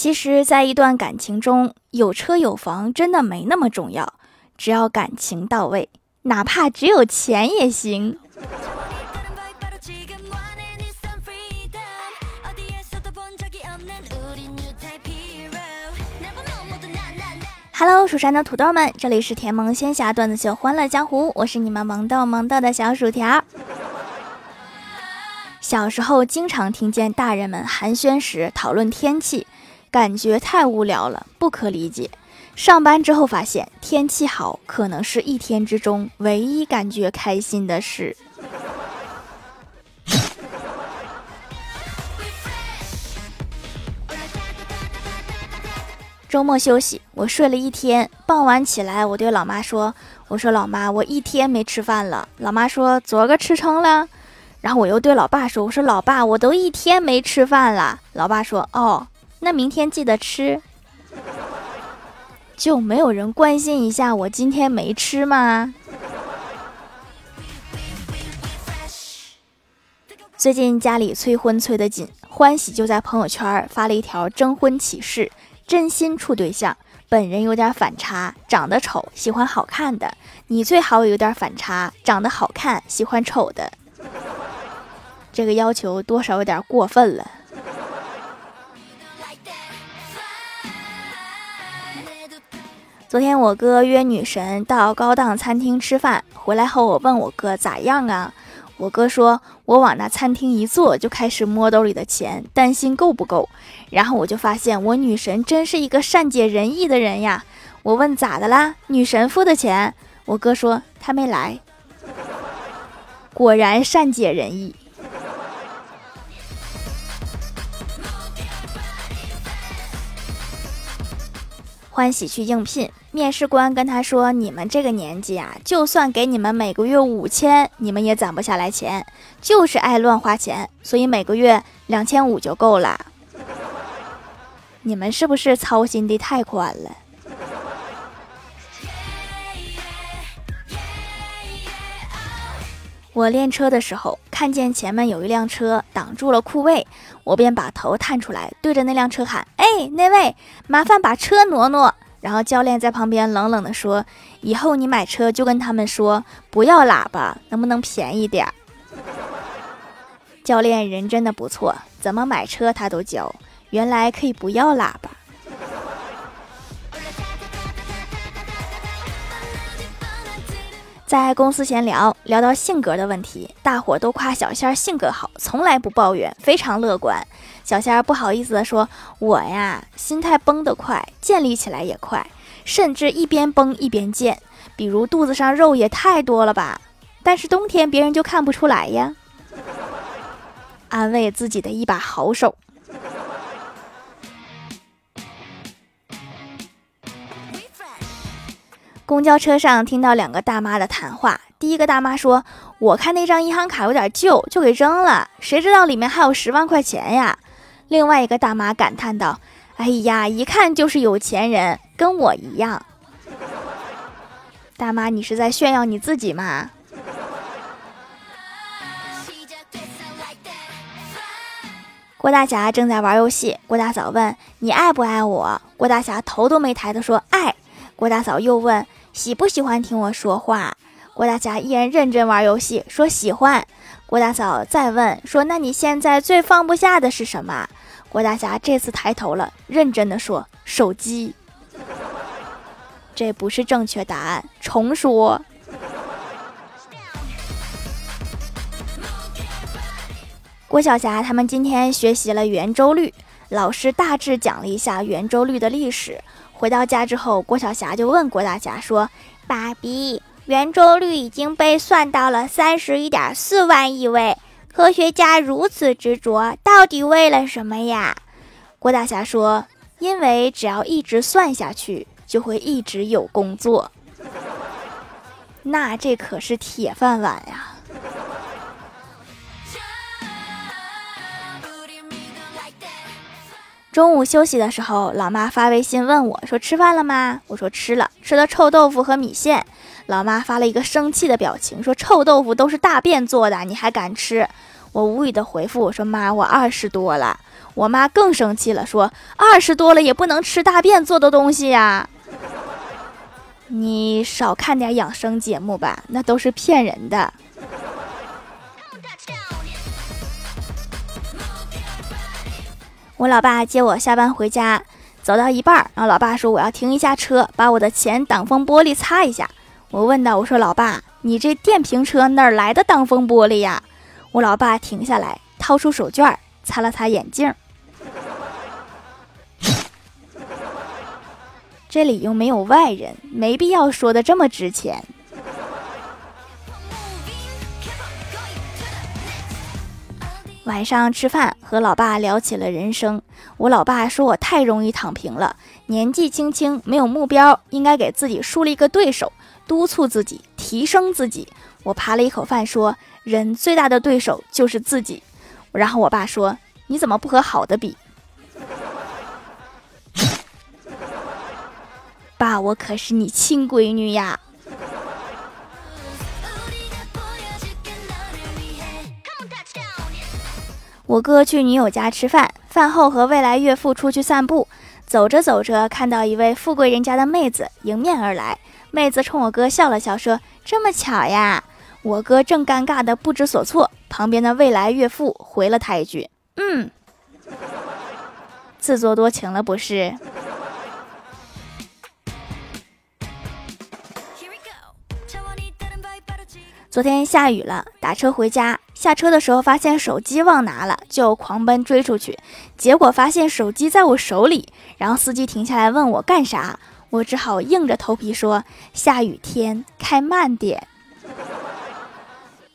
其实，在一段感情中，有车有房真的没那么重要，只要感情到位，哪怕只有钱也行。Hello，蜀山的土豆们，这里是甜萌仙侠段子秀《欢乐江湖》，我是你们萌豆萌豆的小薯条。小时候经常听见大人们寒暄时讨论天气，感觉太无聊了，不可理解。上班之后发现，天气好可能是一天之中唯一感觉开心的事。周末休息，我睡了一天。傍晚起来，我对老妈说：“我说老妈，我一天没吃饭了。”老妈说：“昨个吃撑了。”然后我又对老爸说：“我说老爸，我都一天没吃饭了。”老爸说：“哦，那明天记得吃。”就没有人关心一下我今天没吃吗？最近家里催婚催得紧，欢喜就在朋友圈发了一条征婚启事。真心处对象，本人有点反差，长得丑，喜欢好看的。你最好有点反差，长得好看，喜欢丑的。这个要求多少有点过分了。昨天我哥约女神到高档餐厅吃饭，回来后我问我哥咋样啊？我哥说：“我往那餐厅一坐，就开始摸兜里的钱，担心够不够。然后我就发现，我女神真是一个善解人意的人呀。我问咋的啦？女神付的钱。我哥说她没来。果然善解人意。”欢喜去应聘，面试官跟他说：“你们这个年纪啊，就算给你们每个月五千，你们也攒不下来钱，就是爱乱花钱，所以每个月两千五就够了。你们是不是操心的太宽了？”我练车的时候，看见前面有一辆车挡住了库位，我便把头探出来，对着那辆车喊：“哎，那位，麻烦把车挪挪。”然后教练在旁边冷冷地说：“以后你买车就跟他们说，不要喇叭，能不能便宜点？”教练人真的不错，怎么买车他都教，原来可以不要喇叭。在公司闲聊，聊到性格的问题，大伙都夸小仙儿性格好，从来不抱怨，非常乐观。小仙儿不好意思地说：“我呀，心态崩得快，建立起来也快，甚至一边崩一边建。比如肚子上肉也太多了吧？但是冬天别人就看不出来呀。”安慰自己的一把好手。公交车上听到两个大妈的谈话。第一个大妈说：“我看那张银行卡有点旧，就给扔了。谁知道里面还有十万块钱呀？”另外一个大妈感叹道：“哎呀，一看就是有钱人，跟我一样。”大妈，你是在炫耀你自己吗？郭大侠正在玩游戏，郭大嫂问：“你爱不爱我？”郭大侠头都没抬的说：“爱。”郭大嫂又问。喜不喜欢听我说话？郭大侠依然认真玩游戏，说喜欢。郭大嫂再问说：“那你现在最放不下的是什么？”郭大侠这次抬头了，认真的说：“手机。”这不是正确答案，重说。郭晓霞他们今天学习了圆周率，老师大致讲了一下圆周率的历史。回到家之后，郭晓霞就问郭大侠说：“爸比，圆周率已经被算到了三十一点四万亿位，科学家如此执着，到底为了什么呀？”郭大侠说：“因为只要一直算下去，就会一直有工作。那这可是铁饭碗呀！”中午休息的时候，老妈发微信问我说：“吃饭了吗？”我说：“吃了，吃了臭豆腐和米线。”老妈发了一个生气的表情，说：“臭豆腐都是大便做的，你还敢吃？”我无语的回复我说：“妈，我二十多了，我妈更生气了，说二十多了也不能吃大便做的东西呀。你少看点养生节目吧，那都是骗人的。我老爸接我下班回家，走到一半儿，然后老爸说我要停一下车，把我的前挡风玻璃擦一下。我问道：“我说老爸，你这电瓶车哪来的挡风玻璃呀？”我老爸停下来，掏出手绢擦了擦眼镜。这里又没有外人，没必要说的这么值钱。晚上吃饭，和老爸聊起了人生。我老爸说我太容易躺平了，年纪轻轻没有目标，应该给自己树立一个对手，督促自己提升自己。我扒了一口饭，说人最大的对手就是自己。然后我爸说：“你怎么不和好的比？”爸，我可是你亲闺女呀。我哥去女友家吃饭，饭后和未来岳父出去散步，走着走着，看到一位富贵人家的妹子迎面而来。妹子冲我哥笑了笑，说：“这么巧呀！”我哥正尴尬的不知所措，旁边的未来岳父回了他一句：“嗯，自作多情了，不是？”昨天下雨了，打车回家，下车的时候发现手机忘拿了，就狂奔追出去，结果发现手机在我手里。然后司机停下来问我干啥，我只好硬着头皮说：“下雨天开慢点。”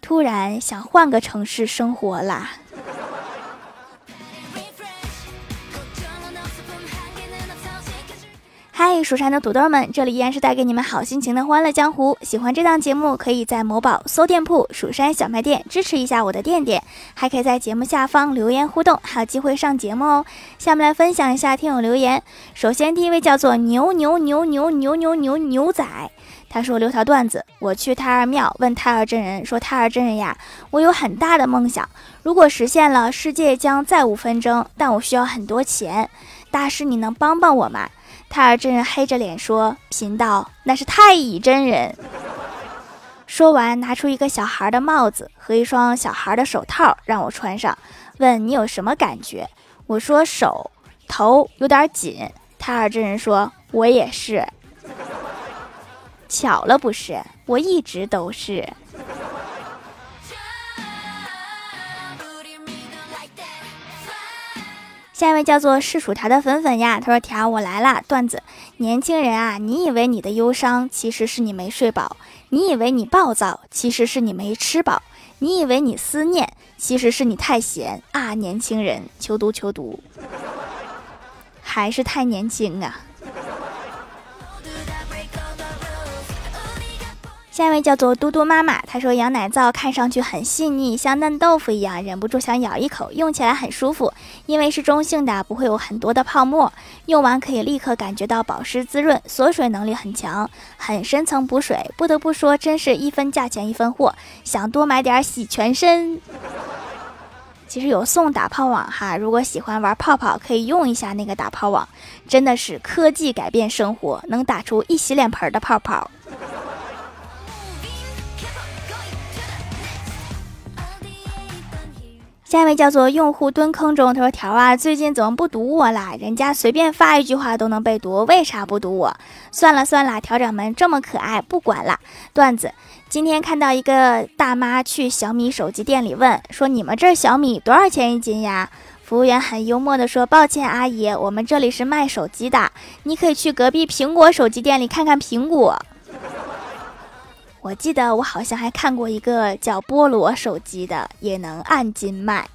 突然想换个城市生活啦。嗨，蜀山的土豆们，这里依然是带给你们好心情的欢乐江湖。喜欢这档节目，可以在某宝搜店铺“蜀山小卖店”支持一下我的店店，还可以在节目下方留言互动，还有机会上节目哦。下面来分享一下听友留言。首先，第一位叫做牛牛牛牛牛牛牛牛仔，他说留条段子：我去太二庙问太二真人说：“太二真人呀，我有很大的梦想，如果实现了，世界将再无纷争，但我需要很多钱，大师你能帮帮我吗？”太二真人黑着脸说：“贫道那是太乙真人。”说完，拿出一个小孩的帽子和一双小孩的手套让我穿上，问你有什么感觉？我说手头有点紧。太二真人说：“我也是。”巧了不是？我一直都是。下一位叫做是薯条的粉粉呀，他说：“条我来啦。”段子，年轻人啊，你以为你的忧伤，其实是你没睡饱；你以为你暴躁，其实是你没吃饱；你以为你思念，其实是你太闲啊！年轻人，求读求读，还是太年轻啊。下一位叫做嘟嘟妈妈，她说羊奶皂看上去很细腻，像嫩豆腐一样，忍不住想咬一口。用起来很舒服，因为是中性的，不会有很多的泡沫。用完可以立刻感觉到保湿滋润，锁水能力很强，很深层补水。不得不说，真是一分价钱一分货，想多买点洗全身。其实有送打泡网哈，如果喜欢玩泡泡，可以用一下那个打泡网，真的是科技改变生活，能打出一洗脸盆的泡泡。下一位叫做用户蹲坑中，他说：“条啊，最近怎么不读我啦？人家随便发一句话都能被读，为啥不读我？算了算了，条掌门这么可爱，不管了。”段子：今天看到一个大妈去小米手机店里问说：“你们这小米多少钱一斤呀？”服务员很幽默的说：“抱歉，阿姨，我们这里是卖手机的，你可以去隔壁苹果手机店里看看苹果。”我记得我好像还看过一个叫菠萝手机的，也能按斤卖。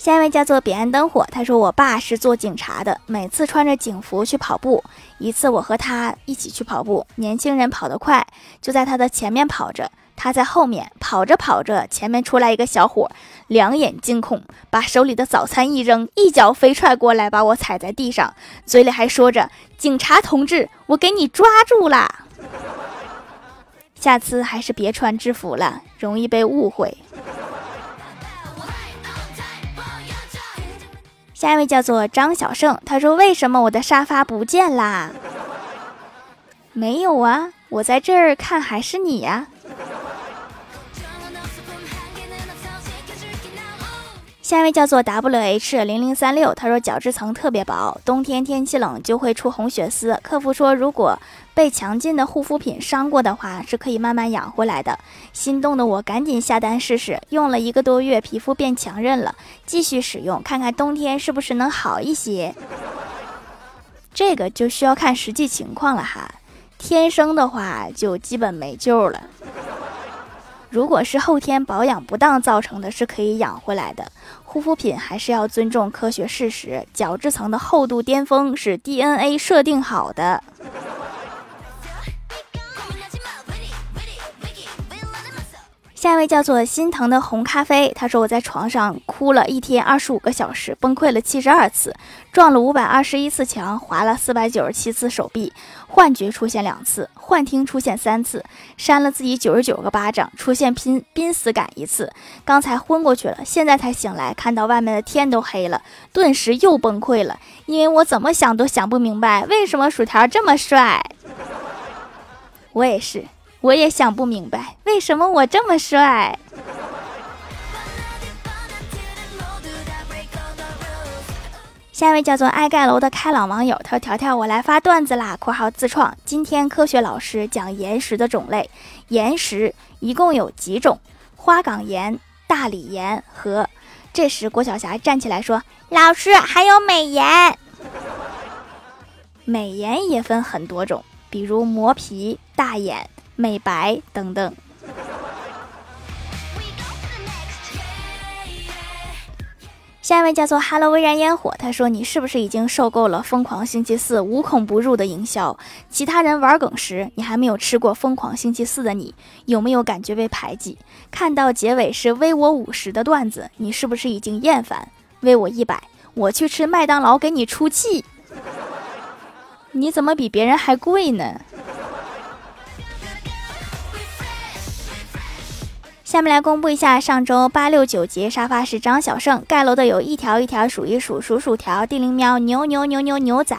下一位叫做彼岸灯火，他说我爸是做警察的，每次穿着警服去跑步。一次我和他一起去跑步，年轻人跑得快，就在他的前面跑着。他在后面跑着跑着，前面出来一个小伙，两眼惊恐，把手里的早餐一扔，一脚飞踹过来，把我踩在地上，嘴里还说着：“警察同志，我给你抓住啦！”下次还是别穿制服了，容易被误会。下一位叫做张小胜，他说：“为什么我的沙发不见啦？”没有啊，我在这儿看还是你呀。下一位叫做 W H 零零三六，他说角质层特别薄，冬天天气冷就会出红血丝。客服说，如果被强劲的护肤品伤过的话，是可以慢慢养回来的。心动的我赶紧下单试试，用了一个多月，皮肤变强韧了，继续使用，看看冬天是不是能好一些。这个就需要看实际情况了哈，天生的话就基本没救了。如果是后天保养不当造成的，是可以养回来的。护肤品还是要尊重科学事实，角质层的厚度巅峰是 DNA 设定好的。下一位叫做心疼的红咖啡，他说我在床上哭了一天二十五个小时，崩溃了七十二次，撞了五百二十一次墙，划了四百九十七次手臂，幻觉出现两次，幻听出现三次，扇了自己九十九个巴掌，出现濒濒死感一次，刚才昏过去了，现在才醒来，看到外面的天都黑了，顿时又崩溃了，因为我怎么想都想不明白，为什么薯条这么帅？我也是。我也想不明白，为什么我这么帅？下一位叫做爱盖楼的开朗网友，他说：“条条，我来发段子啦！（括号自创）今天科学老师讲岩石的种类，岩石一共有几种？花岗岩、大理岩和……这时郭晓霞站起来说：‘老师，还有美颜。美颜也分很多种，比如磨皮、大眼。’”美白等等。下一位叫做 “Hello 微燃烟火”，他说：“你是不是已经受够了《疯狂星期四》无孔不入的营销？其他人玩梗时，你还没有吃过《疯狂星期四》的你，有没有感觉被排挤？看到结尾是微我五十的段子，你是不是已经厌烦？微我一百，我去吃麦当劳给你出气。你怎么比别人还贵呢？”下面来公布一下上周八六九节沙发是张小胜盖楼的有一条一条数一数数薯条地灵喵牛牛牛牛牛仔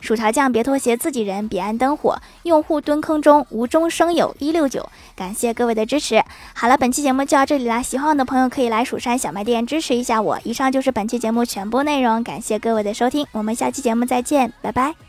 薯条酱别拖鞋自己人彼岸灯火用户蹲坑中无中生有一六九感谢各位的支持。好了，本期节目就到这里啦，喜欢我的朋友可以来蜀山小卖店支持一下我。以上就是本期节目全部内容，感谢各位的收听，我们下期节目再见，拜拜。